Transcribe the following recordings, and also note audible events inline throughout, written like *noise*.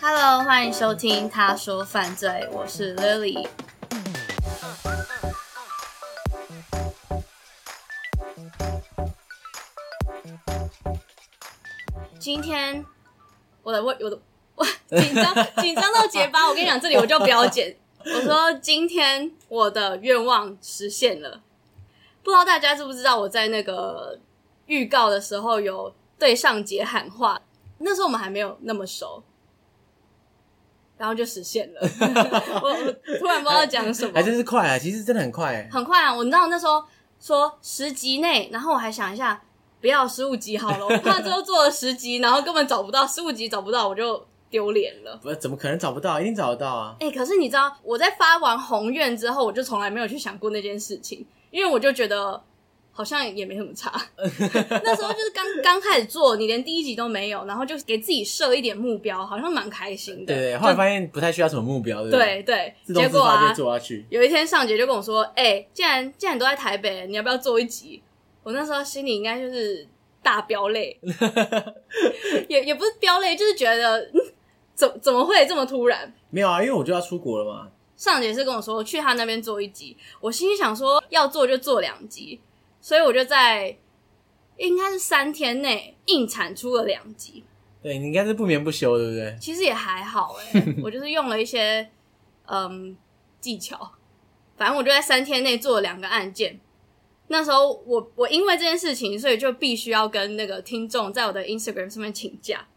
Hello，欢迎收听《他说犯罪》，我是 Lily。今天我的我我的我紧张 *laughs* 紧张到结巴，我跟你讲，这里我就不要剪。我说今天我的愿望实现了，不知道大家知不知道我在那个预告的时候有对上杰喊话，那时候我们还没有那么熟，然后就实现了。*laughs* 我我突然不知道讲什么，还真是快啊！其实真的很快，很快啊！我知道那时候说十集内，然后我还想一下。不要十五集好了，我怕之后做了十集，然后根本找不到十五集找不到，我就丢脸了。不，怎么可能找不到？一定找得到啊！哎、欸，可是你知道，我在发完宏愿之后，我就从来没有去想过那件事情，因为我就觉得好像也没什么差。*laughs* 那时候就是刚刚开始做，你连第一集都没有，然后就给自己设一点目标，好像蛮开心的。对对，后来发现不太需要什么目标，对对对。自动自发就做下去。有一天尚杰就跟我说：“哎、欸，既然既然你都在台北，你要不要做一集？”我那时候心里应该就是大飙泪，*laughs* 也也不是飙泪，就是觉得，嗯，怎怎么会这么突然？没有啊，因为我就要出国了嘛。尚杰是跟我说去他那边做一集，我心里想说要做就做两集，所以我就在应该是三天内硬产出了两集。对，你应该是不眠不休，对不对？其实也还好哎、欸，*laughs* 我就是用了一些嗯技巧，反正我就在三天内做了两个案件。那时候我我因为这件事情，所以就必须要跟那个听众在我的 Instagram 上面请假，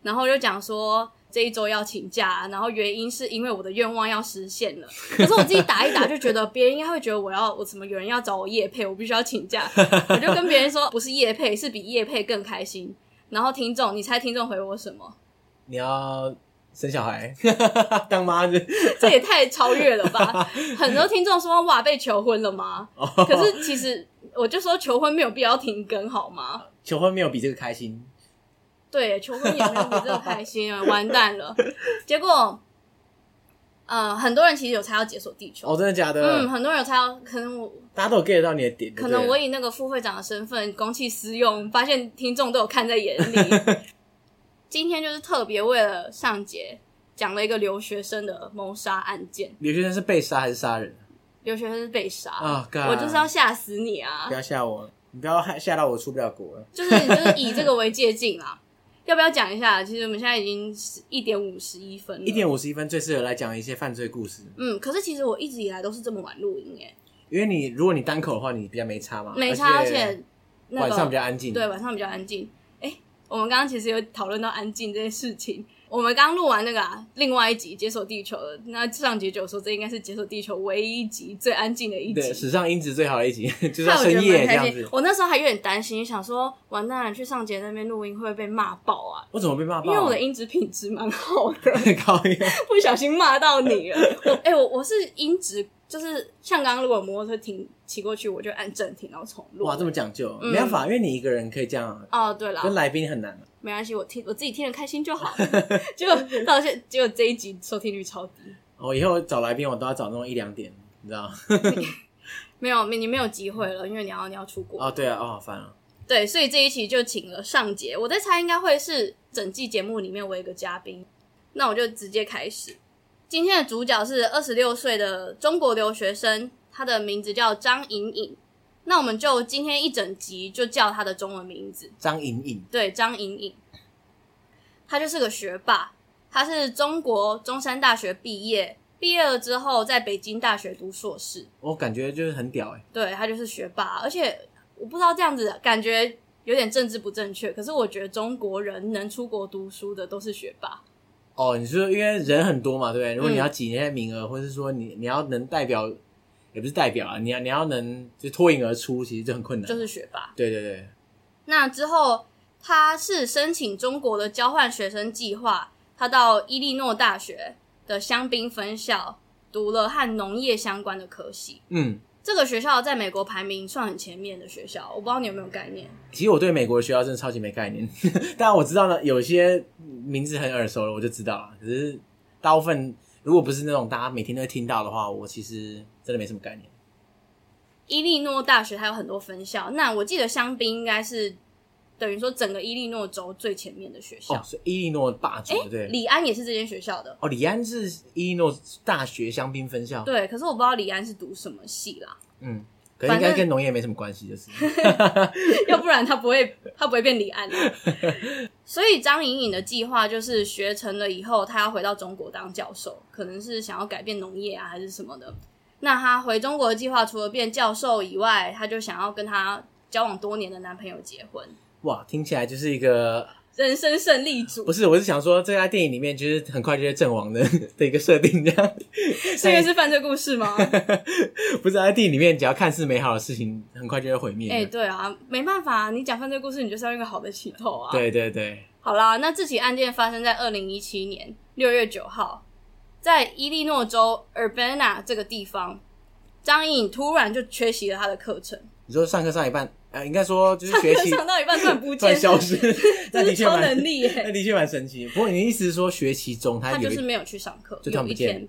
然后就讲说这一周要请假，然后原因是因为我的愿望要实现了。可是我自己打一打就觉得别人应该会觉得我要我怎么有人要找我夜配，我必须要请假，我就跟别人说不是夜配，是比夜配更开心。然后听众，你猜听众回我什么？你要。生小孩，*laughs* 当妈子，这也太超越了吧！*laughs* 很多听众说：“哇，被求婚了吗？” oh. 可是其实我就说，求婚没有必要停更，好吗？求婚没有比这个开心。对，求婚也没有比这个开心啊！*laughs* 完蛋了。结果，呃，很多人其实有猜要解锁地球。哦，真的假的？嗯，很多人有猜到，可能我大家都有 get 到你的点。可能我以那个副会长的身份公器私用，发现听众都有看在眼里。*laughs* 今天就是特别为了尚杰讲了一个留学生的谋杀案件。留学生是被杀还是杀人？留学生是被杀啊！Oh. 我就是要吓死你啊！不要吓我，你不要吓吓到我出不了国了。就是你就是以这个为借镜啊！要不要讲一下？其实我们现在已经一点五十一分了，一点五十一分最适合来讲一些犯罪故事。嗯，可是其实我一直以来都是这么晚录音耶。因为你如果你单口的话，你比较没差嘛，没差，而且、那个、晚上比较安静。对，晚上比较安静。我们刚刚其实有讨论到安静这件事情。我们刚录完那个啊，另外一集《解锁地球》的，那上集就说这应该是《解锁地球》唯一一集最安静的一集，对，史上音质最好的一集，*laughs* *laughs* 就是深夜这样子。我那时候还有点担心，想说完蛋了，去上节那边录音会不会被骂爆啊？我怎么被骂爆？因为我的音质品质蛮好的，*laughs* 高音不小心骂到你了。我哎、欸，我我是音质。就是像刚刚如果摩托车停骑过去，我就按正停，然后重录。哇，这么讲究，嗯、没办法，因为你一个人可以这样。哦，对了，跟来宾很难。没关系，我听我自己听得开心就好。*laughs* 结果到现，结果这一集收听率超低。我、哦、以后找来宾，我都要找那种一两点，你知道 *laughs* 没有，你没有机会了，因为你要你要出国。哦，对啊，哦，好烦啊。对，所以这一期就请了尚杰，我在猜应该会是整季节目里面唯一一个嘉宾。那我就直接开始。今天的主角是二十六岁的中国留学生，他的名字叫张颖颖。那我们就今天一整集就叫他的中文名字张颖颖。对，张颖颖。他就是个学霸，他是中国中山大学毕业，毕业了之后在北京大学读硕士。我感觉就是很屌哎。对，他就是学霸，而且我不知道这样子感觉有点政治不正确，可是我觉得中国人能出国读书的都是学霸。哦，你说因为人很多嘛，对不对？如果你要挤那些名额，嗯、或者是说你你要能代表，也不是代表啊，你要你要能就脱颖而出，其实就很困难。就是学霸。对对对。那之后，他是申请中国的交换学生计划，他到伊利诺大学的香槟分校读了和农业相关的科系。嗯。这个学校在美国排名算很前面的学校，我不知道你有没有概念。其实我对美国的学校真的超级没概念，*laughs* 但我知道呢，有些名字很耳熟了，我就知道了。可是大部分如果不是那种大家每天都会听到的话，我其实真的没什么概念。伊利诺大学它有很多分校，那我记得香槟应该是。等于说，整个伊利诺州最前面的学校哦，是伊利诺大学，对。李安也是这间学校的哦，李安是伊利诺大学香槟分校。对，可是我不知道李安是读什么系啦。嗯，可是应该跟农业没什么关系，就是。*laughs* 要不然他不会，他不会变李安。所以张颖颖的计划就是学成了以后，他要回到中国当教授，可能是想要改变农业啊，还是什么的。那他回中国的计划，除了变教授以外，他就想要跟他交往多年的男朋友结婚。哇，听起来就是一个人生胜利组。不是，我是想说，这家电影里面就是很快就会阵亡的 *laughs* 的一个设定，这样。*laughs* 这个是犯罪故事吗？*laughs* 不是，在电影里面，只要看似美好的事情，很快就会毁灭。哎、欸，对啊，没办法，你讲犯罪故事，你就是要用一个好的起头啊。对对对。好啦，那这起案件发生在二零一七年六月九号，在伊利诺州 Urbana 这个地方，张颖颖突然就缺席了他的课程。你说上课上一半？呃，应该说就是学 *laughs* 习上到一半突然不见，消失，*laughs* 这是超能力耶，那的确蛮神奇。不过你的意思是说学习中他他就是没有去上课，就突然不见。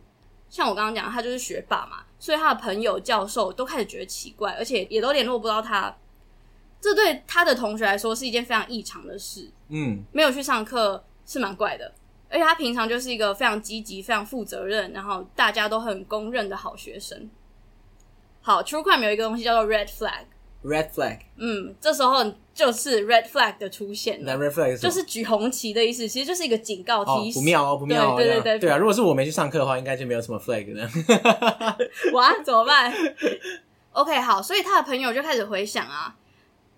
像我刚刚讲，他就是学霸嘛，所以他的朋友、教授都开始觉得奇怪，而且也都联络不到他。这对他的同学来说是一件非常异常的事。嗯，没有去上课是蛮怪的，而且他平常就是一个非常积极、非常负责任，然后大家都很公认的好学生。好，True Crime 有一个东西叫做 Red Flag。Red flag，嗯，这时候就是 red flag 的出现。那 red flag 就是举红旗的意思，其实就是一个警告提示。哦，不妙哦，不妙哦。对对对对，对啊！如果是我没去上课的话，应该就没有什么 flag 呢。*laughs* 哇，怎么办？OK，好，所以他的朋友就开始回想啊，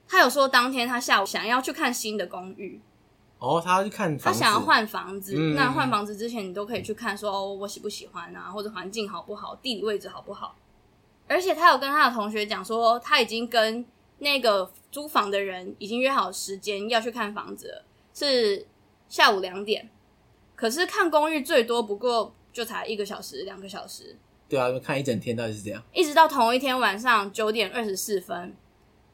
他有说当天他下午想要去看新的公寓。哦，他要去看房子，他想要换房子。嗯，那换房子之前，你都可以去看说，说哦，我喜不喜欢啊，或者环境好不好，地理位置好不好。而且他有跟他的同学讲说，他已经跟那个租房的人已经约好时间要去看房子了，是下午两点。可是看公寓最多不过就才一个小时、两个小时。对啊，看一整天到底是这样。一直到同一天晚上九点二十四分，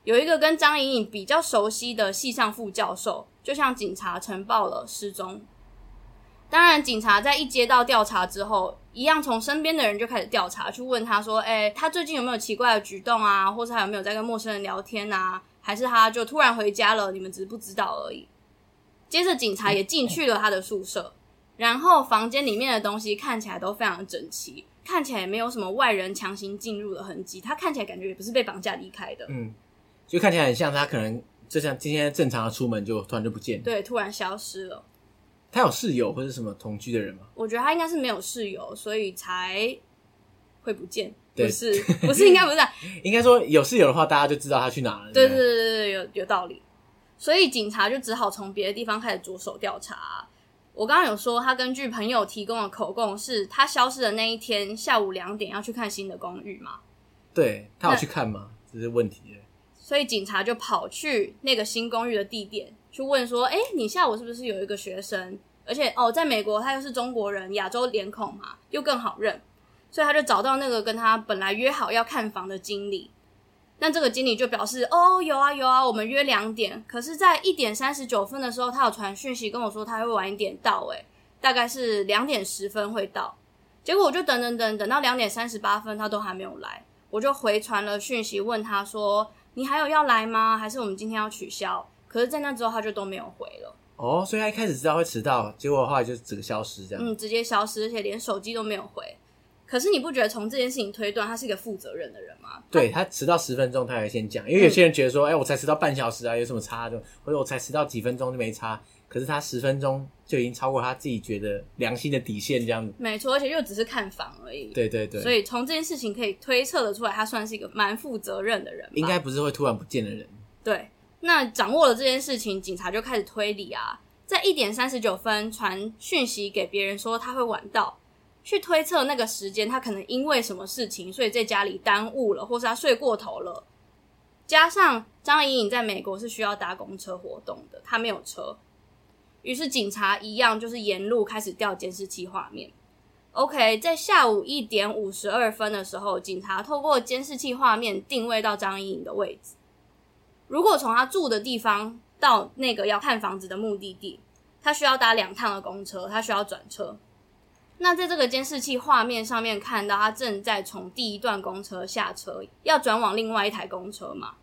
有一个跟张颖颖比较熟悉的系上副教授，就向警察呈报了失踪。当然，警察在一接到调查之后，一样从身边的人就开始调查，去问他说：“哎，他最近有没有奇怪的举动啊？或是他有没有在跟陌生人聊天啊？还是他就突然回家了？你们只是不知道而已。”接着，警察也进去了他的宿舍，然后房间里面的东西看起来都非常整齐，看起来也没有什么外人强行进入的痕迹。他看起来感觉也不是被绑架离开的，嗯，就看起来很像他可能就像今天正常的出门就突然就不见了，对，突然消失了。他有室友或者什么同居的人吗？我觉得他应该是没有室友，所以才会不见。不是，不是，应该不是。*laughs* 应该说有室友的话，大家就知道他去哪了。对对对对，有有道理。所以警察就只好从别的地方开始着手调查。我刚刚有说，他根据朋友提供的口供，是他消失的那一天下午两点要去看新的公寓嘛？对，他有去看吗？这是问题。所以警察就跑去那个新公寓的地点，去问说：“哎，你下午是不是有一个学生？”而且哦，在美国他又是中国人，亚洲脸孔嘛，又更好认，所以他就找到那个跟他本来约好要看房的经理。那这个经理就表示：“哦，有啊有啊，我们约两点。可是，在一点三十九分的时候，他有传讯息跟我说他会晚一点到，诶，大概是两点十分会到。结果我就等等等等到两点三十八分，他都还没有来，我就回传了讯息问他说：你还有要来吗？还是我们今天要取消？可是，在那之后他就都没有回了。”哦，所以他一开始知道会迟到，结果后来就整个消失这样。嗯，直接消失，而且连手机都没有回。可是你不觉得从这件事情推断他是一个负责任的人吗？对，他迟到十分钟，他还先讲，因为有些人觉得说，哎、嗯欸，我才迟到半小时啊，有什么差的？或者我才迟到几分钟就没差。可是他十分钟就已经超过他自己觉得良心的底线，这样子。没错，而且又只是看房而已。对对对。所以从这件事情可以推测的出来，他算是一个蛮负责任的人。应该不是会突然不见的人。对。那掌握了这件事情，警察就开始推理啊，在一点三十九分传讯息给别人说他会晚到，去推测那个时间他可能因为什么事情，所以在家里耽误了，或是他睡过头了。加上张颖颖在美国是需要搭公车活动的，他没有车。于是警察一样，就是沿路开始调监视器画面。OK，在下午一点五十二分的时候，警察透过监视器画面定位到张颖颖的位置。如果从他住的地方到那个要看房子的目的地，他需要搭两趟的公车，他需要转车。那在这个监视器画面上面看到，他正在从第一段公车下车，要转往另外一台公车嘛。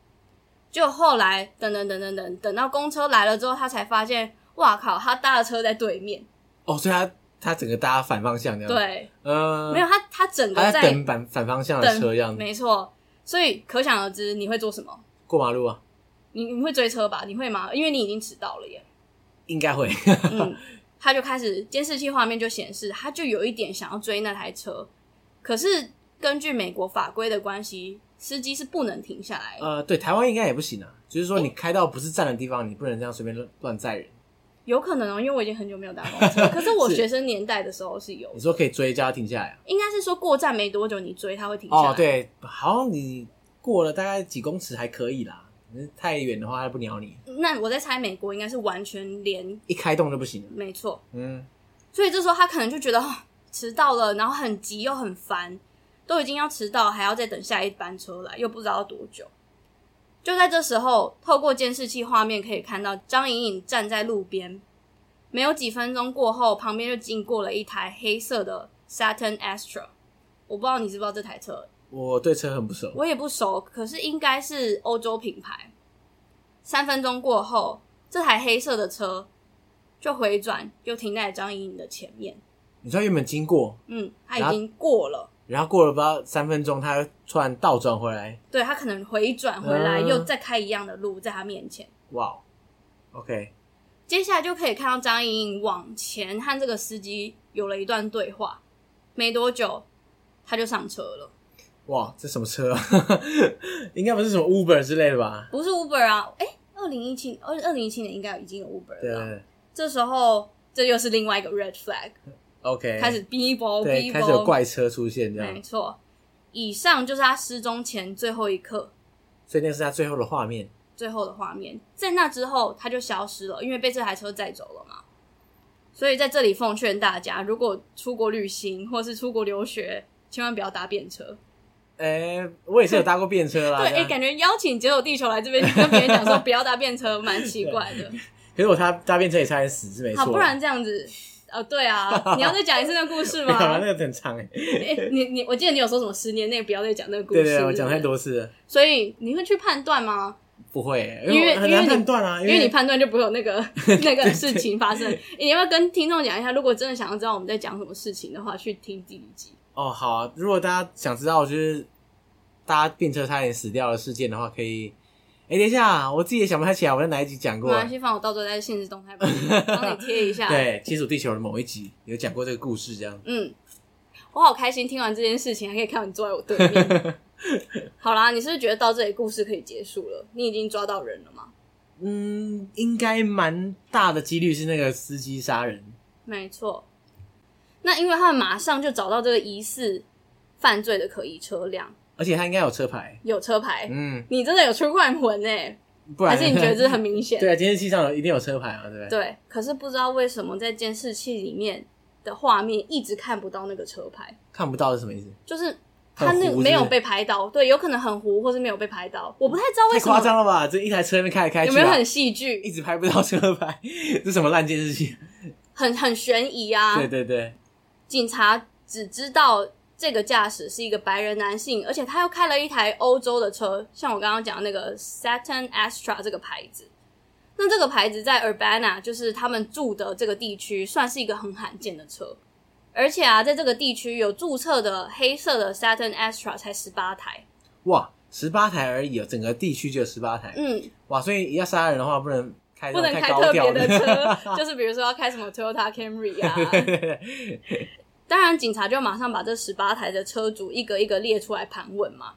就后来等等等等等，等到公车来了之后，他才发现。哇靠！他搭的车在对面哦，所以他他整个搭反方向这样。对，呃，没有他他整个在，在等反反方向的车这样。没错，所以可想而知你会做什么？过马路啊？你你会追车吧？你会吗？因为你已经迟到了耶。应该会。嗯，他就开始监视器画面就显示，他就有一点想要追那台车，可是根据美国法规的关系，司机是不能停下来。呃，对，台湾应该也不行啊，就是说你开到不是站的地方，你不能这样随便乱乱载人。有可能哦，因为我已经很久没有搭公车，可是我学生年代的时候是有。你说可以追，叫他停下来啊？应该是说过站没多久，你追他会停下来。哦，对，好像你过了大概几公尺还可以啦，太远的话他不鸟你。那我在猜美国应该是完全连一开动就不行了。没错，嗯，所以这时候他可能就觉得哦，迟到了，然后很急又很烦，都已经要迟到，还要再等下一班车来，又不知道要多久。就在这时候，透过监视器画面可以看到张颖颖站在路边。没有几分钟过后，旁边就经过了一台黑色的 Saturn Astra。我不知道你知不知道这台车？我对车很不熟，我也不熟，可是应该是欧洲品牌。三分钟过后，这台黑色的车就回转，就停在张莹莹的前面。你知道原本经过，嗯，他已经过了。然后过了不知道三分钟，他突然倒转回来。对，他可能回转回来，嗯、又再开一样的路，在他面前。哇，OK。接下来就可以看到张莹莹往前和这个司机有了一段对话。没多久，他就上车了。哇，这什么车啊？*laughs* 应该不是什么 Uber 之类的吧？不是 Uber 啊！哎，二零一七二二零一七年应该已经有 Uber 了。对。这时候，这又是另外一个 Red Flag。OK，开始逼波逼波，开始有怪车出现，这样。没错，以上就是他失踪前最后一刻，所以那是他最后的画面。最后的画面，在那之后他就消失了，因为被这台车载走了嘛。所以在这里奉劝大家，如果出国旅行或是出国留学，千万不要搭便车。哎、欸，我也是有搭过便车啦。对，哎，感觉邀请解锁地球来这边跟别人讲说不要搭便车，蛮奇怪的。*laughs* 可是我搭搭便车也差点死，是没错。好，不然这样子。哦，对啊，*laughs* 你要再讲一次那个故事吗？好那个很长哎。哎，你你，我记得你有说什么十年内不要再讲那个故事。对对，我讲太多次了。所以你会去判断吗？不会，因为很难判断啊，因为你判断就不会有那个 *laughs* 那个事情发生。你要不要跟听众讲一下，如果真的想要知道我们在讲什么事情的话，去听第一集。哦，好啊，如果大家想知道就是搭便车差点死掉的事件的话，可以。哎，等一下，我自己也想不太起来，我在哪一集讲过？没关系，放我到时候在现实动态帮你贴一下。*laughs* 对，接触地球的某一集有讲过这个故事，这样。嗯，我好开心，听完这件事情还可以看到你坐在我对面。*laughs* 好啦，你是不是觉得到这里故事可以结束了？你已经抓到人了吗？嗯，应该蛮大的几率是那个司机杀人。没错。那因为他们马上就找到这个疑似犯罪的可疑车辆。而且他应该有车牌，有车牌。嗯，你真的有出快魂哎，不然还是你觉得这很明显？*laughs* 对啊，监视器上有一定有车牌啊，对不对？对，可是不知道为什么在监视器里面的画面一直看不到那个车牌。看不到是什么意思？就是他那个没有被拍到，对，有可能很糊，或是没有被拍到。我不太知道为什么。太夸张了吧？这一台车那边开来开去啊，有没有很戏剧？一直拍不到车牌，*laughs* 这什么烂监视器？很很悬疑啊！对对对，警察只知道。这个驾驶是一个白人男性，而且他又开了一台欧洲的车，像我刚刚讲的那个 Saturn Astra 这个牌子。那这个牌子在 Urbana，就是他们住的这个地区，算是一个很罕见的车。而且啊，在这个地区有注册的黑色的 Saturn Astra 才十八台。哇，十八台而已哦，整个地区就有十八台。嗯，哇，所以要杀人的话，不能开不能开特别的车，就是比如说要开什么 Toyota Camry 啊。当然，警察就马上把这十八台的车主一个一个列出来盘问嘛。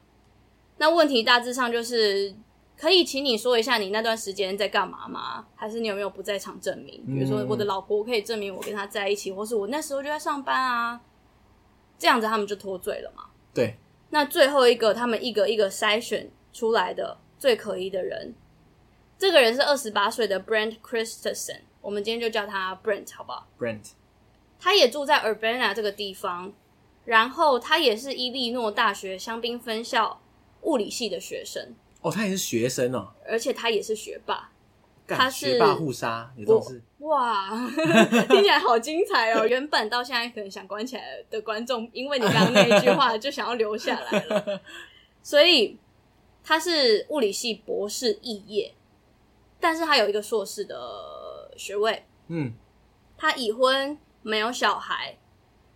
那问题大致上就是，可以请你说一下你那段时间在干嘛吗？还是你有没有不在场证明？比如说我的老婆可以证明我跟她在一起，或是我那时候就在上班啊。这样子他们就脱罪了嘛。对。那最后一个，他们一个一个筛选出来的最可疑的人，这个人是二十八岁的 Brent Christensen，我们今天就叫他 Brent 好不好？Brent。他也住在 Urbana 这个地方，然后他也是伊利诺大学香槟分校物理系的学生。哦，他也是学生哦，而且他也是学霸。他是学霸互杀，有这种事？哇，*laughs* 听起来好精彩哦！原本到现在可能想关起来的观众，因为你刚刚那一句话就想要留下来了。*laughs* 所以他是物理系博士肄业，但是他有一个硕士的学位。嗯，他已婚。没有小孩，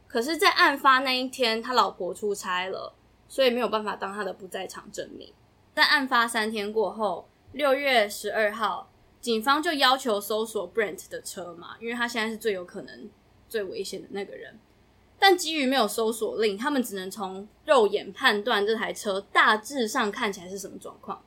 可是，在案发那一天，他老婆出差了，所以没有办法当他的不在场证明。在案发三天过后，六月十二号，警方就要求搜索 Brent 的车嘛，因为他现在是最有可能、最危险的那个人。但基于没有搜索令，他们只能从肉眼判断这台车大致上看起来是什么状况。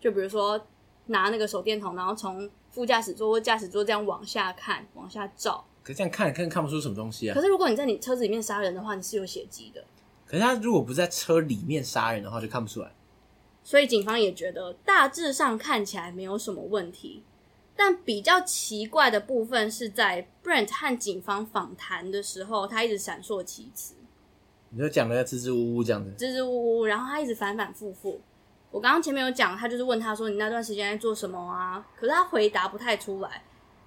就比如说，拿那个手电筒，然后从副驾驶座或驾驶座这样往下看、往下照。可是这样看，看看不出什么东西啊。可是如果你在你车子里面杀人的话，你是有血迹的。可是他如果不在车里面杀人的话，就看不出来。所以警方也觉得大致上看起来没有什么问题。但比较奇怪的部分是在 Brent 和警方访谈的时候，他一直闪烁其词。你就讲的支支吾吾这样子，支支吾吾，然后他一直反反复复。我刚刚前面有讲，他就是问他说：“你那段时间在做什么啊？”可是他回答不太出来。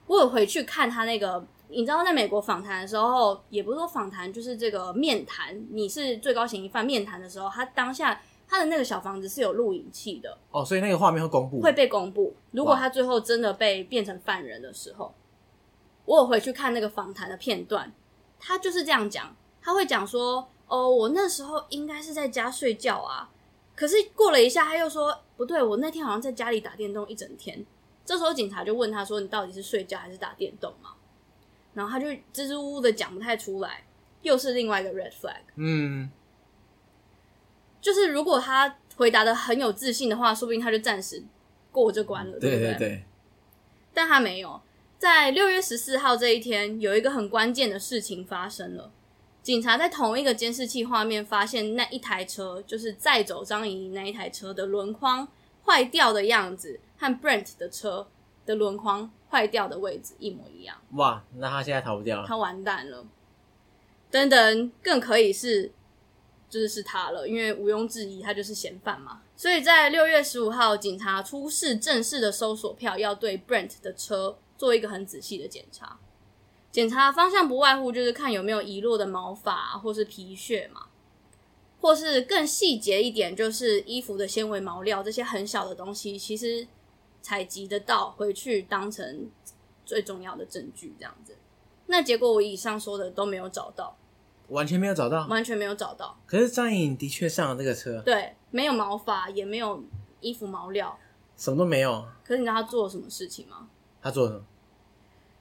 我有回去看他那个。你知道，在美国访谈的时候，也不是说访谈，就是这个面谈。你是最高嫌疑犯，面谈的时候，他当下他的那个小房子是有录影器的哦，所以那个画面会公布，会被公布。如果他最后真的被变成犯人的时候，我有回去看那个访谈的片段，他就是这样讲，他会讲说：“哦，我那时候应该是在家睡觉啊，可是过了一下，他又说不对，我那天好像在家里打电动一整天。”这时候警察就问他说：“你到底是睡觉还是打电动嘛？”然后他就支支吾吾的讲不太出来，又是另外一个 red flag。嗯，就是如果他回答的很有自信的话，说不定他就暂时过这关了，对不对？对对对。但他没有。在六月十四号这一天，有一个很关键的事情发生了。警察在同一个监视器画面发现，那一台车就是载走张怡那一台车的轮框坏掉的样子，和 Brent 的车的轮框坏掉的位置一模一样。哇，那他现在逃不掉了，他完蛋了。等等，更可以是，就是是他了，因为毋庸置疑，他就是嫌犯嘛。所以在六月十五号，警察出示正式的搜索票，要对 Brent 的车做一个很仔细的检查。检查的方向不外乎就是看有没有遗落的毛发或是皮屑嘛，或是更细节一点，就是衣服的纤维、毛料这些很小的东西，其实。采集得到，回去当成最重要的证据，这样子。那结果我以上说的都没有找到，完全没有找到，完全没有找到。可是张颖的确上了这个车，对，没有毛发，也没有衣服毛料，什么都没有。可是你知道他做了什么事情吗？他做了什么？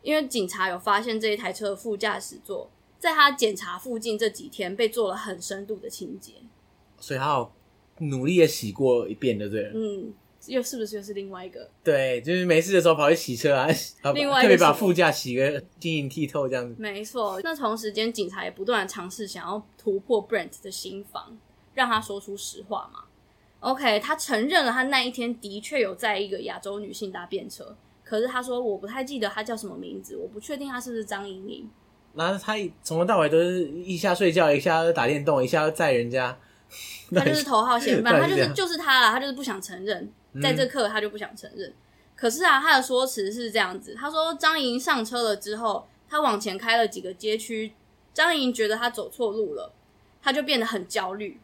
因为警察有发现这一台车的副驾驶座，在他检查附近这几天被做了很深度的清洁，所以他有努力的洗过一遍，对不对？嗯。又是不是又是另外一个？对，就是没事的时候跑去洗车啊，*laughs* 另外特别把副驾洗个晶莹剔透这样子。没错，那同时间警察也不断的尝试想要突破 Brent 的心防，让他说出实话嘛。OK，他承认了他那一天的确有在一个亚洲女性搭便车，可是他说我不太记得他叫什么名字，我不确定他是不是张莹莹。那他从头到尾都是一下睡觉，一下打电动，一下载人家，*laughs* 他就是头号嫌犯，他就是就是他啦，他就是不想承认。在这刻，他就不想承认。嗯、可是啊，他的说辞是这样子：他说张莹上车了之后，他往前开了几个街区，张莹觉得他走错路了，他就变得很焦虑，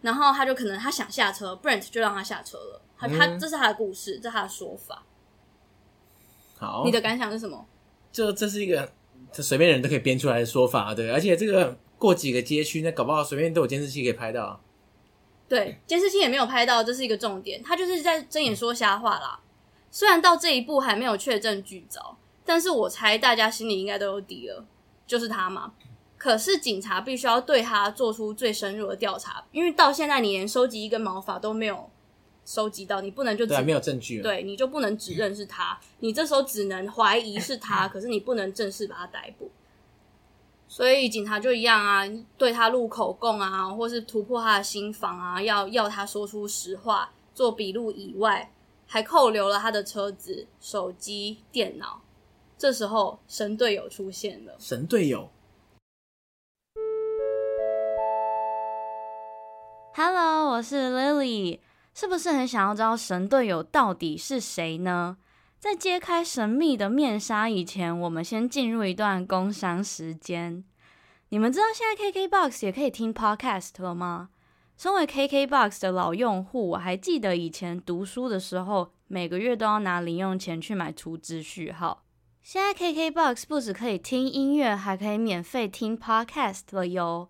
然后他就可能他想下车，Brent 就让他下车了。他他这是他的故事，这是他的说法。好，你的感想是什么？这这是一个这随便人都可以编出来的说法，对。而且这个过几个街区，那搞不好随便都有监视器可以拍到。对，监视器也没有拍到，这是一个重点。他就是在睁眼说瞎话啦。虽然到这一步还没有确证据凿，但是我猜大家心里应该都有底了，就是他嘛。可是警察必须要对他做出最深入的调查，因为到现在你连收集一根毛发都没有收集到，你不能就对，没有证据，对，你就不能指认是他，你这时候只能怀疑是他，*laughs* 可是你不能正式把他逮捕。所以警察就一样啊，对他录口供啊，或是突破他的心房啊，要要他说出实话，做笔录以外，还扣留了他的车子、手机、电脑。这时候神队友出现了，神队友，Hello，我是 Lily，是不是很想要知道神队友到底是谁呢？在揭开神秘的面纱以前，我们先进入一段工商时间。你们知道现在 KKBOX 也可以听 Podcast 了吗？身为 KKBOX 的老用户，我还记得以前读书的时候，每个月都要拿零用钱去买储值序号。现在 KKBOX 不止可以听音乐，还可以免费听 Podcast 了哟。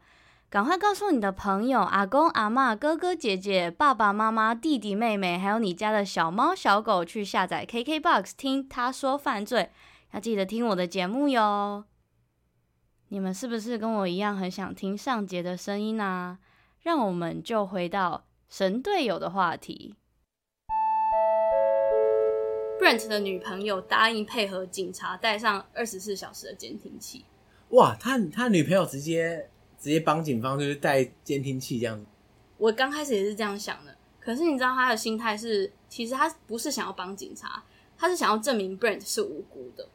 赶快告诉你的朋友、阿公、阿妈、哥哥姐姐、爸爸妈妈、弟弟妹妹，还有你家的小猫小狗，去下载 KKBOX 听他说犯罪，要记得听我的节目哟。你们是不是跟我一样很想听上节的声音啊？让我们就回到神队友的话题。Brent 的女朋友答应配合警察带上二十四小时的监听器。哇，他他女朋友直接。直接帮警方就是带监听器这样子。我刚开始也是这样想的，可是你知道他的心态是，其实他不是想要帮警察，他是想要证明 Brent 是无辜的。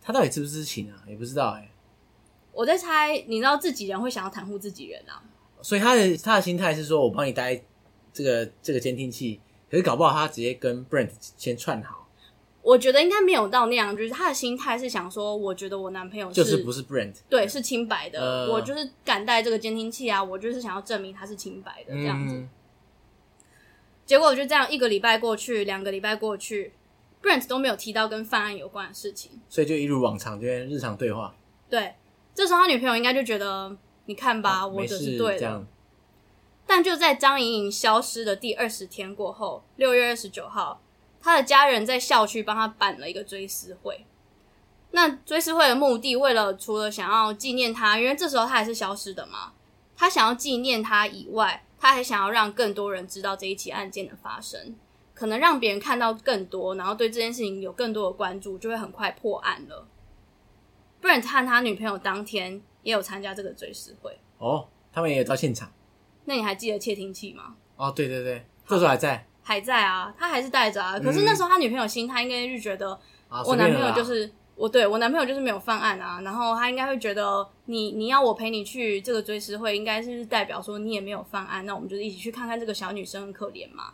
他到底知不知情啊？也不知道哎、欸。我在猜，你知道自己人会想要袒护自己人啊。所以他的他的心态是说，我帮你带这个这个监听器，可是搞不好他直接跟 Brent 先串好。我觉得应该没有到那样，就是他的心态是想说，我觉得我男朋友是就是不是 Brent，对，是清白的。呃、我就是敢带这个监听器啊，我就是想要证明他是清白的这样子。嗯、结果我就这样一个礼拜过去，两个礼拜过去，Brent 都没有提到跟犯案有关的事情，所以就一如往常，就日常对话。对，这时候他女朋友应该就觉得，你看吧，啊、我的是对的。但就在张莹莹消失的第二十天过后，六月二十九号。他的家人在校区帮他办了一个追思会。那追思会的目的，为了除了想要纪念他，因为这时候他还是消失的嘛，他想要纪念他以外，他还想要让更多人知道这一起案件的发生，可能让别人看到更多，然后对这件事情有更多的关注，就会很快破案了。Brent 和他女朋友当天也有参加这个追思会哦，他们也有到现场。那你还记得窃听器吗？哦，对对对，这时候还在。还在啊，他还是带着啊。可是那时候他女朋友心态应该是觉得，我男朋友就是我，对我男朋友就是没有犯案啊。然后他应该会觉得，你你要我陪你去这个追思会，应该是代表说你也没有犯案。那我们就是一起去看看这个小女生很可怜嘛。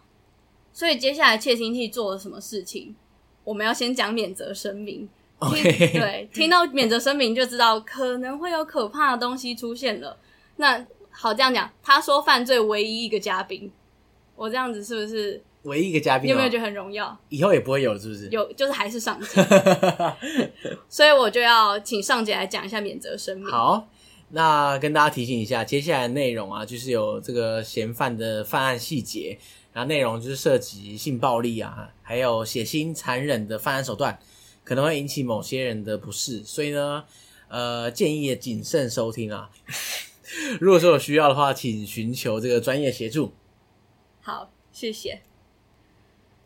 所以接下来窃听器做了什么事情，我们要先讲免责声明。Okay. 对，听到免责声明就知道可能会有可怕的东西出现了。那好，这样讲，他说犯罪唯一一个嘉宾。我这样子是不是唯一一个嘉宾？你有没有觉得很荣耀？以后也不会有，是不是？有，就是还是上节，*laughs* 所以我就要请上节来讲一下免责声明。好，那跟大家提醒一下，接下来的内容啊，就是有这个嫌犯的犯案细节，然后内容就是涉及性暴力啊，还有血腥残忍的犯案手段，可能会引起某些人的不适，所以呢，呃，建议谨慎收听啊。*laughs* 如果说有需要的话，请寻求这个专业协助。好，谢谢。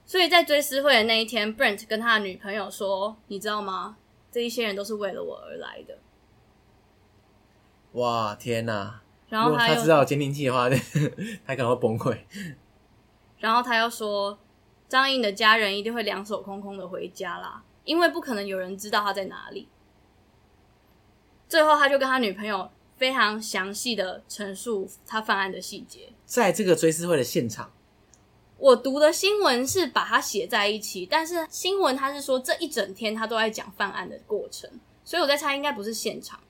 所以在追思会的那一天，Brent 跟他的女朋友说：“你知道吗？这一些人都是为了我而来的。”哇，天哪！然后他他知道监听器的话，*laughs* 他可能会崩溃。然后他又说：“张颖的家人一定会两手空空的回家啦，因为不可能有人知道他在哪里。”最后，他就跟他女朋友。非常详细的陈述他犯案的细节，在这个追思会的现场，我读的新闻是把它写在一起，但是新闻他是说这一整天他都在讲犯案的过程，所以我在猜应该不是现场。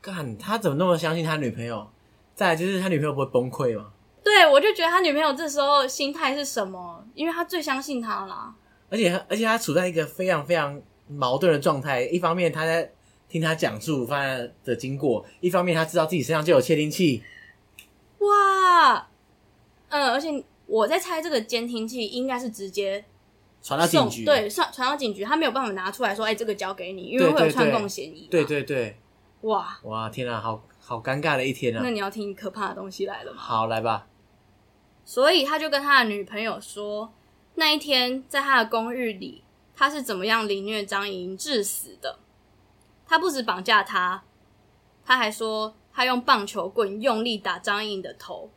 干，他怎么那么相信他女朋友？再来就是他女朋友不会崩溃吗？对，我就觉得他女朋友这时候心态是什么？因为他最相信他啦，而且而且他处在一个非常非常矛盾的状态，一方面他在。听他讲述犯案的经过，一方面他知道自己身上就有窃听器，哇，嗯，而且我在猜这个监听器应该是直接传到警局，对，传传到警局，他没有办法拿出来说，哎、欸，这个交给你，因为会有串供嫌疑。对对对，哇哇，天啊，好好尴尬的一天啊！那你要听可怕的东西来了吗？好，来吧。所以他就跟他的女朋友说，那一天在他的公寓里，他是怎么样凌虐张莹致死的。他不止绑架他，他还说他用棒球棍用力打张颖的头。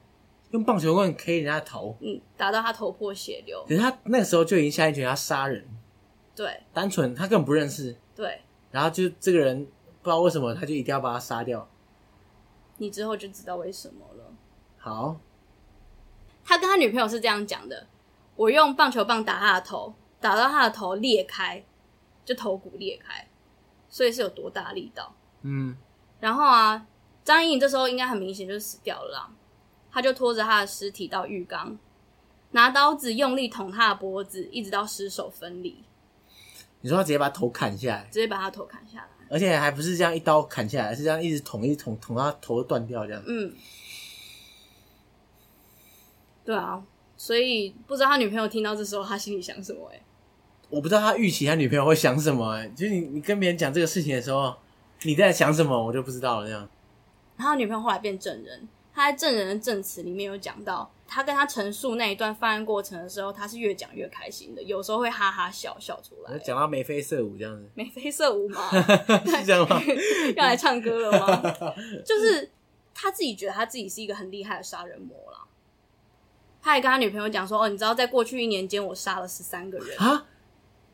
用棒球棍 K 人家头，嗯，打到他头破血流。可是他那个时候就已经下定决心要杀人，对，单纯他根本不认识，对，然后就这个人不知道为什么他就一定要把他杀掉。你之后就知道为什么了。好，他跟他女朋友是这样讲的：我用棒球棒打他的头，打到他的头裂开，就头骨裂开，所以是有多大力道？嗯，然后啊，张莹这时候应该很明显就是死掉了啦。他就拖着他的尸体到浴缸，拿刀子用力捅他的脖子，一直到尸首分离。你说他直接把头砍下来？直接把他头砍下来，而且还不是这样一刀砍下来，是这样一直捅，一直捅，捅到他头断掉这样。嗯，对啊，所以不知道他女朋友听到这时候他心里想什么？哎，我不知道他预期他女朋友会想什么。哎，就是你你跟别人讲这个事情的时候，你在想什么，我就不知道了。这样，然后他女朋友后来变证人。他在证人的证词里面有讲到，他跟他陈述那一段犯案过程的时候，他是越讲越开心的，有时候会哈哈笑笑出来。讲到眉飞色舞这样子，眉飞色舞吗？是这样吗？要来唱歌了吗？就是他自己觉得他自己是一个很厉害的杀人魔啦。他也跟他女朋友讲说：“哦，你知道，在过去一年间，我杀了十三个人啊！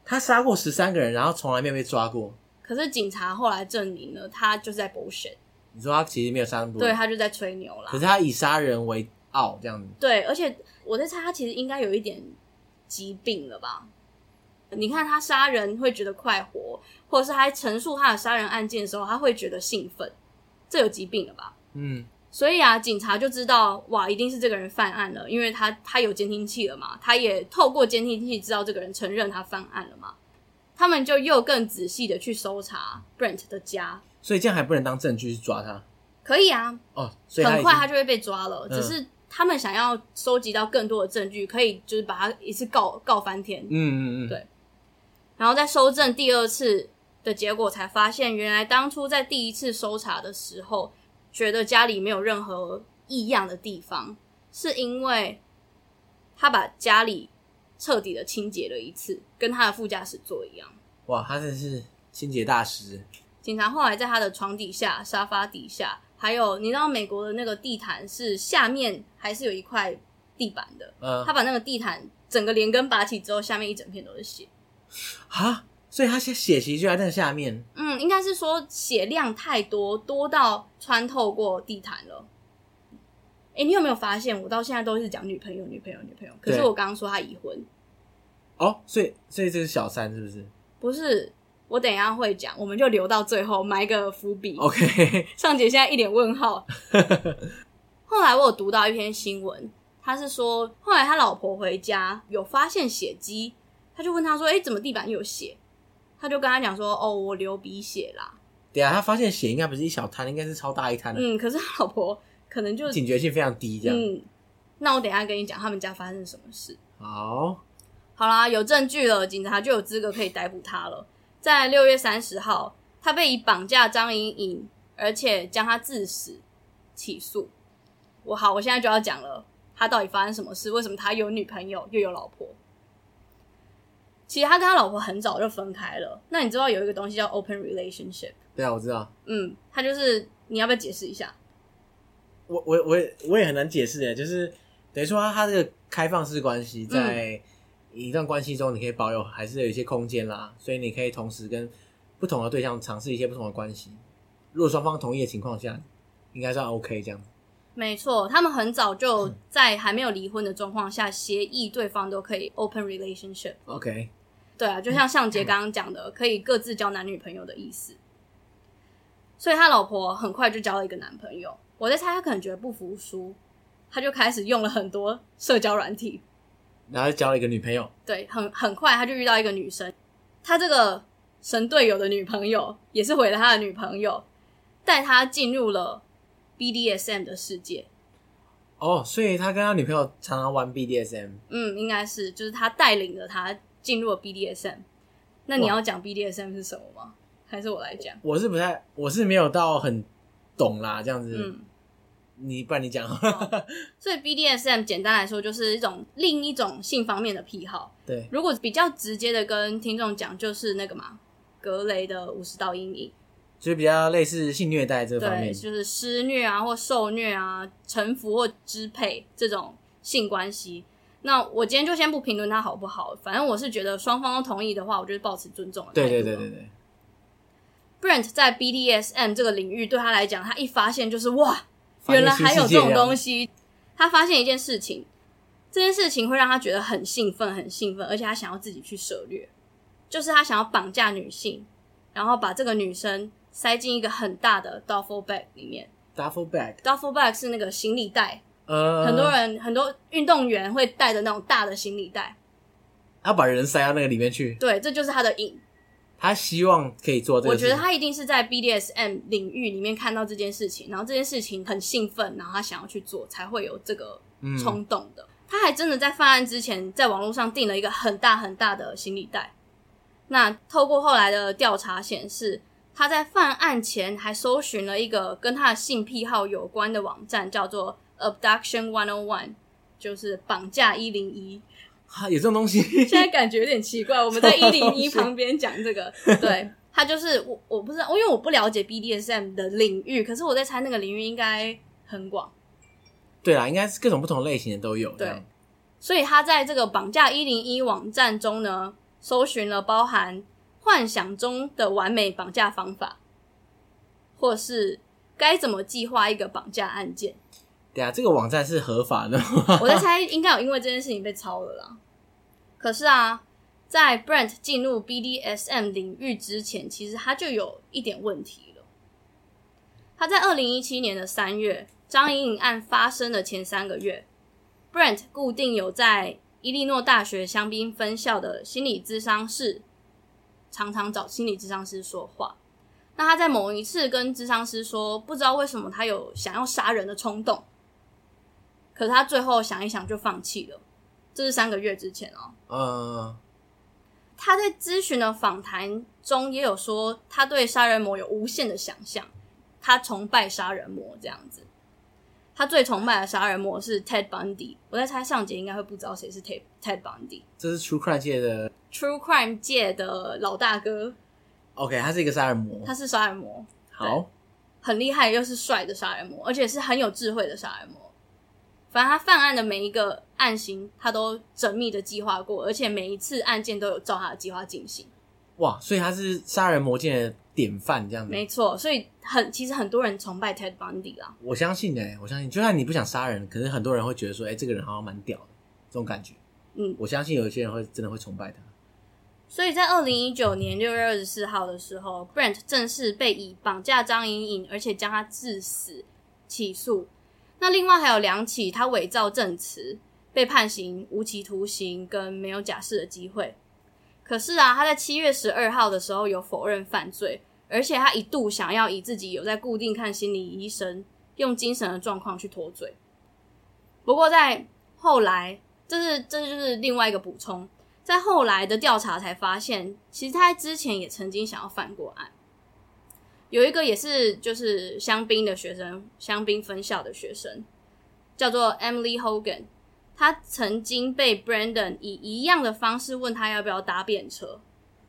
他杀过十三个人，然后从来没有被抓过。可是警察后来证明了，他就是在 bullshit。”你说他其实没有杀那么多，对，他就在吹牛啦。可是他以杀人为傲，这样子。对，而且我在猜，他其实应该有一点疾病了吧？你看他杀人会觉得快活，或者是他陈述他的杀人案件的时候，他会觉得兴奋，这有疾病了吧？嗯。所以啊，警察就知道，哇，一定是这个人犯案了，因为他他有监听器了嘛，他也透过监听器知道这个人承认他犯案了嘛。他们就又更仔细的去搜查 Brent 的家。所以这样还不能当证据去抓他？可以啊，哦，很快他就会被抓了。嗯、只是他们想要收集到更多的证据，可以就是把他一次告告翻天。嗯嗯嗯，对。然后在搜证第二次的结果，才发现原来当初在第一次搜查的时候，觉得家里没有任何异样的地方，是因为他把家里彻底的清洁了一次，跟他的副驾驶座一样。哇，他真是清洁大师。警察后来在他的床底下、沙发底下，还有你知道美国的那个地毯是下面还是有一块地板的？嗯，他把那个地毯整个连根拔起之后，下面一整片都是血。啊，所以他血血其实就在那下面。嗯，应该是说血量太多，多到穿透过地毯了。哎，你有没有发现，我到现在都是讲女朋友、女朋友、女朋友，可是我刚刚说他已婚。哦，所以所以这是小三是不是？不是。我等一下会讲，我们就留到最后埋个伏笔。OK，*laughs* 尚姐现在一脸问号。*laughs* 后来我有读到一篇新闻，他是说后来他老婆回家有发现血迹，他就问他说：“哎，怎么地板有血？”他就跟他讲说：“哦，我流鼻血啦。”对啊，他发现血应该不是一小滩，应该是超大一滩的。嗯，可是他老婆可能就警觉性非常低，这样。嗯，那我等一下跟你讲他们家发生什么事。好，好啦，有证据了，警察就有资格可以逮捕他了。在六月三十号，他被以绑架张莹颖，而且将他致死起诉。我好，我现在就要讲了，他到底发生什么事？为什么他有女朋友又有老婆？其实他跟他老婆很早就分开了。那你知道有一个东西叫 open relationship？对啊，我知道。嗯，他就是你要不要解释一下？我我我也我也很难解释诶，就是等于说他他这个开放式关系在。嗯一段关系中，你可以保有还是有一些空间啦，所以你可以同时跟不同的对象尝试一些不同的关系。如果双方同意的情况下，应该算 OK 这样。没错，他们很早就在还没有离婚的状况下，协议对方都可以 open relationship。OK，对啊，就像向杰刚刚讲的，可以各自交男女朋友的意思。所以他老婆很快就交了一个男朋友。我在猜，他可能觉得不服输，他就开始用了很多社交软体。然后就交了一个女朋友，对，很很快他就遇到一个女生，他这个神队友的女朋友也是毁了他的女朋友，带他进入了 BDSM 的世界。哦，所以他跟他女朋友常常玩 BDSM。嗯，应该是，就是他带领着他进入了 BDSM。那你要讲 BDSM 是什么吗？还是我来讲？我是不太，我是没有到很懂啦，这样子。嗯，你不然你讲。所以 BDSM 简单来说就是一种另一种性方面的癖好。对，如果比较直接的跟听众讲，就是那个嘛，格雷的五十道阴影。就是比较类似性虐待这个方面，就是施虐啊，或受虐啊，臣服或支配这种性关系。那我今天就先不评论他好不好，反正我是觉得双方都同意的话，我就是保持尊重的态度。对对对对对。Brent 在 BDSM 这个领域对他来讲，他一发现就是哇，原来还有这种东西。他发现一件事情，这件事情会让他觉得很兴奋，很兴奋，而且他想要自己去涉猎，就是他想要绑架女性，然后把这个女生。塞进一个很大的 duffel bag 里面。duffel bag，duffel bag 是那个行李袋。呃，很多人很多运动员会带着那种大的行李袋。他把人塞到那个里面去。对，这就是他的瘾。他希望可以做这个。我觉得他一定是在 BDSM 领域里面看到这件事情，然后这件事情很兴奋，然后他想要去做，才会有这个冲动的。嗯。他还真的在犯案之前，在网络上订了一个很大很大的行李袋。那透过后来的调查显示。他在犯案前还搜寻了一个跟他的性癖好有关的网站，叫做 Abduction One On One，就是绑架一零一。哈，有这种东西？现在感觉有点奇怪。*laughs* 我们在一零一旁边讲这个，对，他就是我，我不知道，因为我不了解 BDSM 的领域，可是我在猜那个领域应该很广。对啦，应该是各种不同类型的都有。对，所以他在这个绑架一零一网站中呢，搜寻了包含。幻想中的完美绑架方法，或是该怎么计划一个绑架案件？对啊，这个网站是合法的。*laughs* 我在猜，应该有因为这件事情被抄了啦。可是啊，在 Brent 进入 BDSM 领域之前，其实他就有一点问题了。他在二零一七年的三月，张颖颖案发生的前三个月，Brent 固定有在伊利诺大学香槟分校的心理咨商室。常常找心理咨商师说话。那他在某一次跟咨商师说，不知道为什么他有想要杀人的冲动，可是他最后想一想就放弃了。这是三个月之前哦。嗯。他在咨询的访谈中也有说，他对杀人魔有无限的想象，他崇拜杀人魔这样子。他最崇拜的杀人魔是 Ted Bundy。我在猜上节应该会不知道谁是 Ted Ted Bundy。这是 True Crime 界的。True Crime 界的老大哥，OK，他是一个杀人魔，他是杀人魔，好，很厉害又是帅的杀人魔，而且是很有智慧的杀人魔。反正他犯案的每一个案型，他都缜密的计划过，而且每一次案件都有照他的计划进行。哇，所以他是杀人魔界的典范，这样子。没错，所以很其实很多人崇拜 Ted Bundy 啦。我相信哎、欸，我相信，就算你不想杀人，可是很多人会觉得说，哎、欸，这个人好像蛮屌的，这种感觉。嗯，我相信有一些人会真的会崇拜他。所以在二零一九年六月二十四号的时候，Brent 正式被以绑架张莹颖，而且将她致死起诉。那另外还有两起他伪造证词，被判刑无期徒刑跟没有假释的机会。可是啊，他在七月十二号的时候有否认犯罪，而且他一度想要以自己有在固定看心理医生，用精神的状况去脱罪。不过在后来，这是这就是另外一个补充。在后来的调查才发现，其实他之前也曾经想要犯过案。有一个也是就是香槟的学生，香槟分校的学生，叫做 Emily Hogan。他曾经被 Brandon 以一样的方式问他要不要搭便车，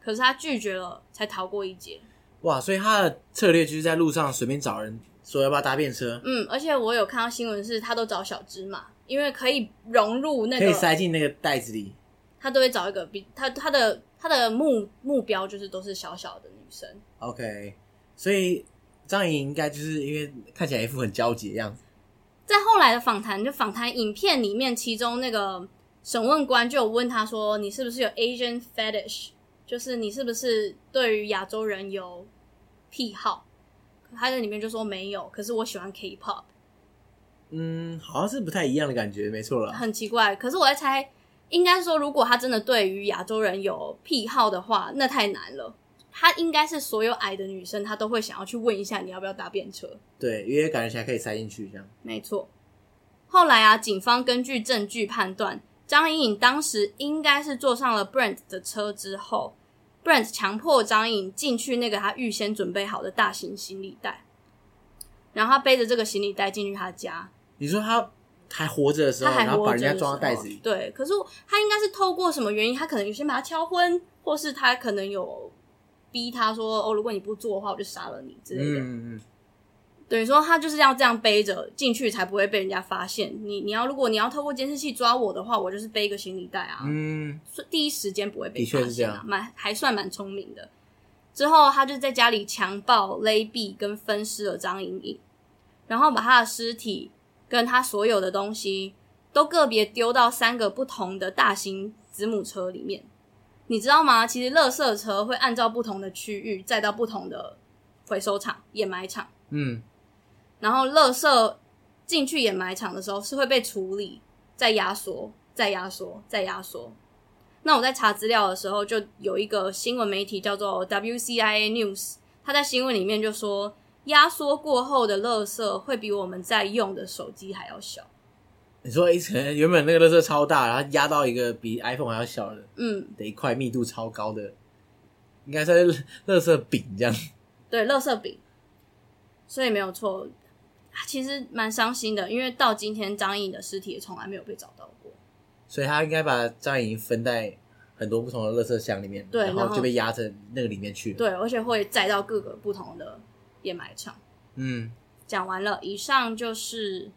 可是他拒绝了，才逃过一劫。哇！所以他的策略就是在路上随便找人说要不要搭便车。嗯，而且我有看到新闻是，他都找小芝麻，因为可以融入那个，可以塞进那个袋子里。他都会找一个比他他的他的目目标就是都是小小的女生。OK，所以张颖应该就是因为看起来一副很焦急的样子。在后来的访谈，就访谈影片里面，其中那个审问官就有问他说：“你是不是有 Asian fetish？就是你是不是对于亚洲人有癖好？”他在里面就说没有，可是我喜欢 K-pop。嗯，好像是不太一样的感觉，没错了。很奇怪，可是我在猜。应该说，如果他真的对于亚洲人有癖好的话，那太难了。他应该是所有矮的女生，她都会想要去问一下你要不要搭便车。对，因为感觉起来可以塞进去这样。没错。后来啊，警方根据证据判断，张颖颖当时应该是坐上了 Brent 的车之后，Brent 强迫张颖颖进去那个他预先准备好的大型行李袋，然后他背着这个行李袋进去他家。你说他还活着的时候，他还活把人家装到袋子里。对，可是他应该是透过什么原因？他可能有先把他敲昏，或是他可能有逼他说：“哦，如果你不做的话，我就杀了你之类的。”嗯嗯。等于说他就是要这样背着进去，才不会被人家发现。你你要如果你要透过监视器抓我的话，我就是背一个行李袋啊。嗯。第一时间不会被发现啊。蛮还算蛮聪明的。之后他就在家里强暴、勒毙跟分尸了张莹莹，然后把他的尸体。跟他所有的东西都个别丢到三个不同的大型子母车里面，你知道吗？其实垃圾车会按照不同的区域载到不同的回收厂、掩埋场。嗯，然后垃圾进去掩埋场的时候是会被处理，再压缩、再压缩、再压缩。那我在查资料的时候，就有一个新闻媒体叫做 WCIA News，他在新闻里面就说。压缩过后的垃圾会比我们在用的手机还要小。你说，哎，可能原本那个垃圾超大，然后压到一个比 iPhone 还要小的，嗯，的一块密度超高的，应该是垃圾饼这样。*laughs* 对，垃圾饼。所以没有错，其实蛮伤心的，因为到今天张颖的尸体也从来没有被找到过。所以他应该把张颖分在很多不同的垃圾箱里面，对，然后就被压成那个里面去了。对，而且会载到各个不同的。掩埋场，嗯，讲完了。以上就是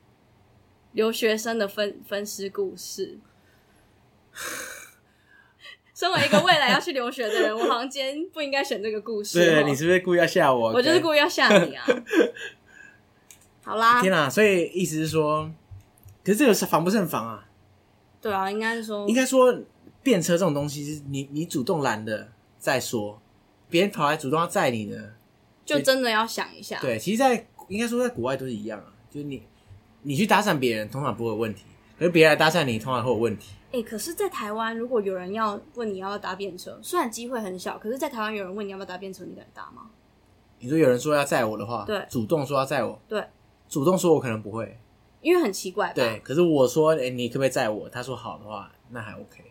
留学生的分分尸故事。身为一个未来要去留学的人，我好像今天不应该选这个故事。对，你是不是故意要吓我？我就是故意要吓你啊！*laughs* 好啦，天哪！所以意思是说，可是这个是防不胜防啊。对啊，应该是说，应该说，电车这种东西是你你主动拦的再说，别人跑来主动要载你的。就真的要想一下。对，其实在，在应该说在国外都是一样啊。就是你，你去搭讪别人，通常不会有问题；可是别人来搭讪你，通常会有问题。哎、欸，可是，在台湾，如果有人要问你要不要搭便车，虽然机会很小，可是，在台湾有人问你要不要搭便车，你敢搭吗？你说有人说要载我的话，对，主动说要载我，对，主动说我可能不会，因为很奇怪。对，可是我说，哎、欸，你可不可以载我？他说好的话，那还 OK。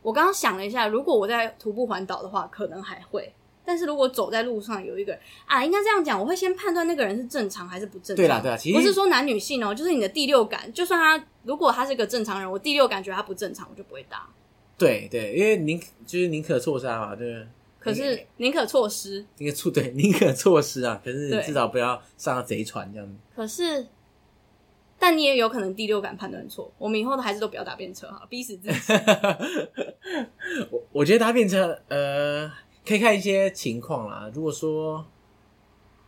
我刚刚想了一下，如果我在徒步环岛的话，可能还会。但是如果走在路上有一个人啊，应该这样讲，我会先判断那个人是正常还是不正常。对啦，对啦，其实不是说男女性哦、喔，就是你的第六感，就算他如果他是个正常人，我第六感觉得他不正常，我就不会搭。对对，因为宁就是宁可错杀嘛，对不对？可是宁可错失，宁可错 *laughs* 对，宁可错失啊。可是你至少不要上了贼船这样子。可是，但你也有可能第六感判断错。我们以后的孩子都不要搭便车哈，逼死自己。*laughs* 我我觉得搭便车，呃。可以看一些情况啦。如果说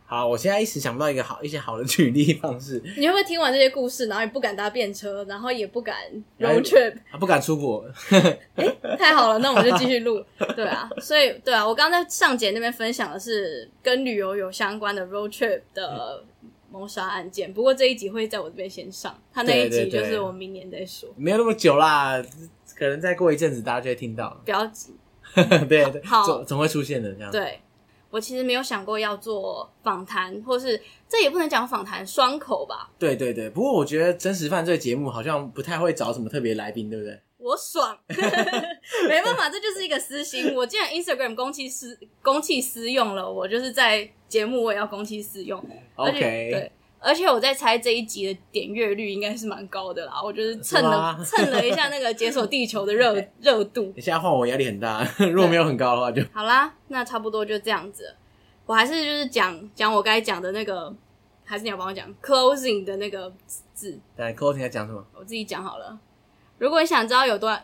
好，我现在一时想不到一个好一些好的举例方式。你会不会听完这些故事，然后也不敢搭便车，然后也不敢 road trip，啊，不敢出国？*laughs* 哎，太好了，那我们就继续录。对啊，所以对啊，我刚刚在上节那边分享的是跟旅游有相关的 road trip 的谋杀案件。不过这一集会在我这边先上，他那一集就是我明年再说。对对对，没有那么久啦，可能再过一阵子大家就会听到。不要急。*laughs* 对对，好，总总会出现的这样。对，我其实没有想过要做访谈，或是这也不能讲访谈双口吧？对对对，不过我觉得真实犯罪节目好像不太会找什么特别来宾，对不对？我爽，*laughs* 没办法，这就是一个私心。我既然 Instagram 公器私公器私用了，我就是在节目我也要公器私用。OK，对。而且我在猜这一集的点阅率应该是蛮高的啦，我就是蹭了 *laughs* 蹭了一下那个解锁地球的热 *laughs* 热度。你现在换我压力很大，*laughs* 如果没有很高的话就好啦。那差不多就这样子，我还是就是讲讲我该讲的那个，还是你要帮我讲 closing 的那个字？对，closing 要讲什么？我自己讲好了。如果你想知道有多。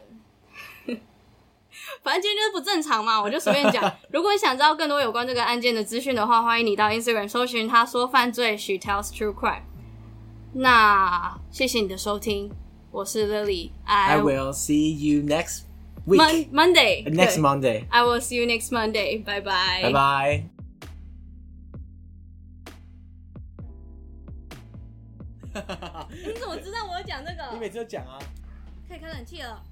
反正今天就是不正常嘛，我就随便讲。如果你想知道更多有关这个案件的资讯的话，欢迎你到 Instagram 搜寻“他说犯罪 She tells true crime”。那谢谢你的收听，我是 Lily。I, will see you next week. Mon Monday. Next Monday. I will see you next Monday. Bye bye. Bye bye. 你怎么知道我要讲这个？你每次都讲啊。可以开冷气了。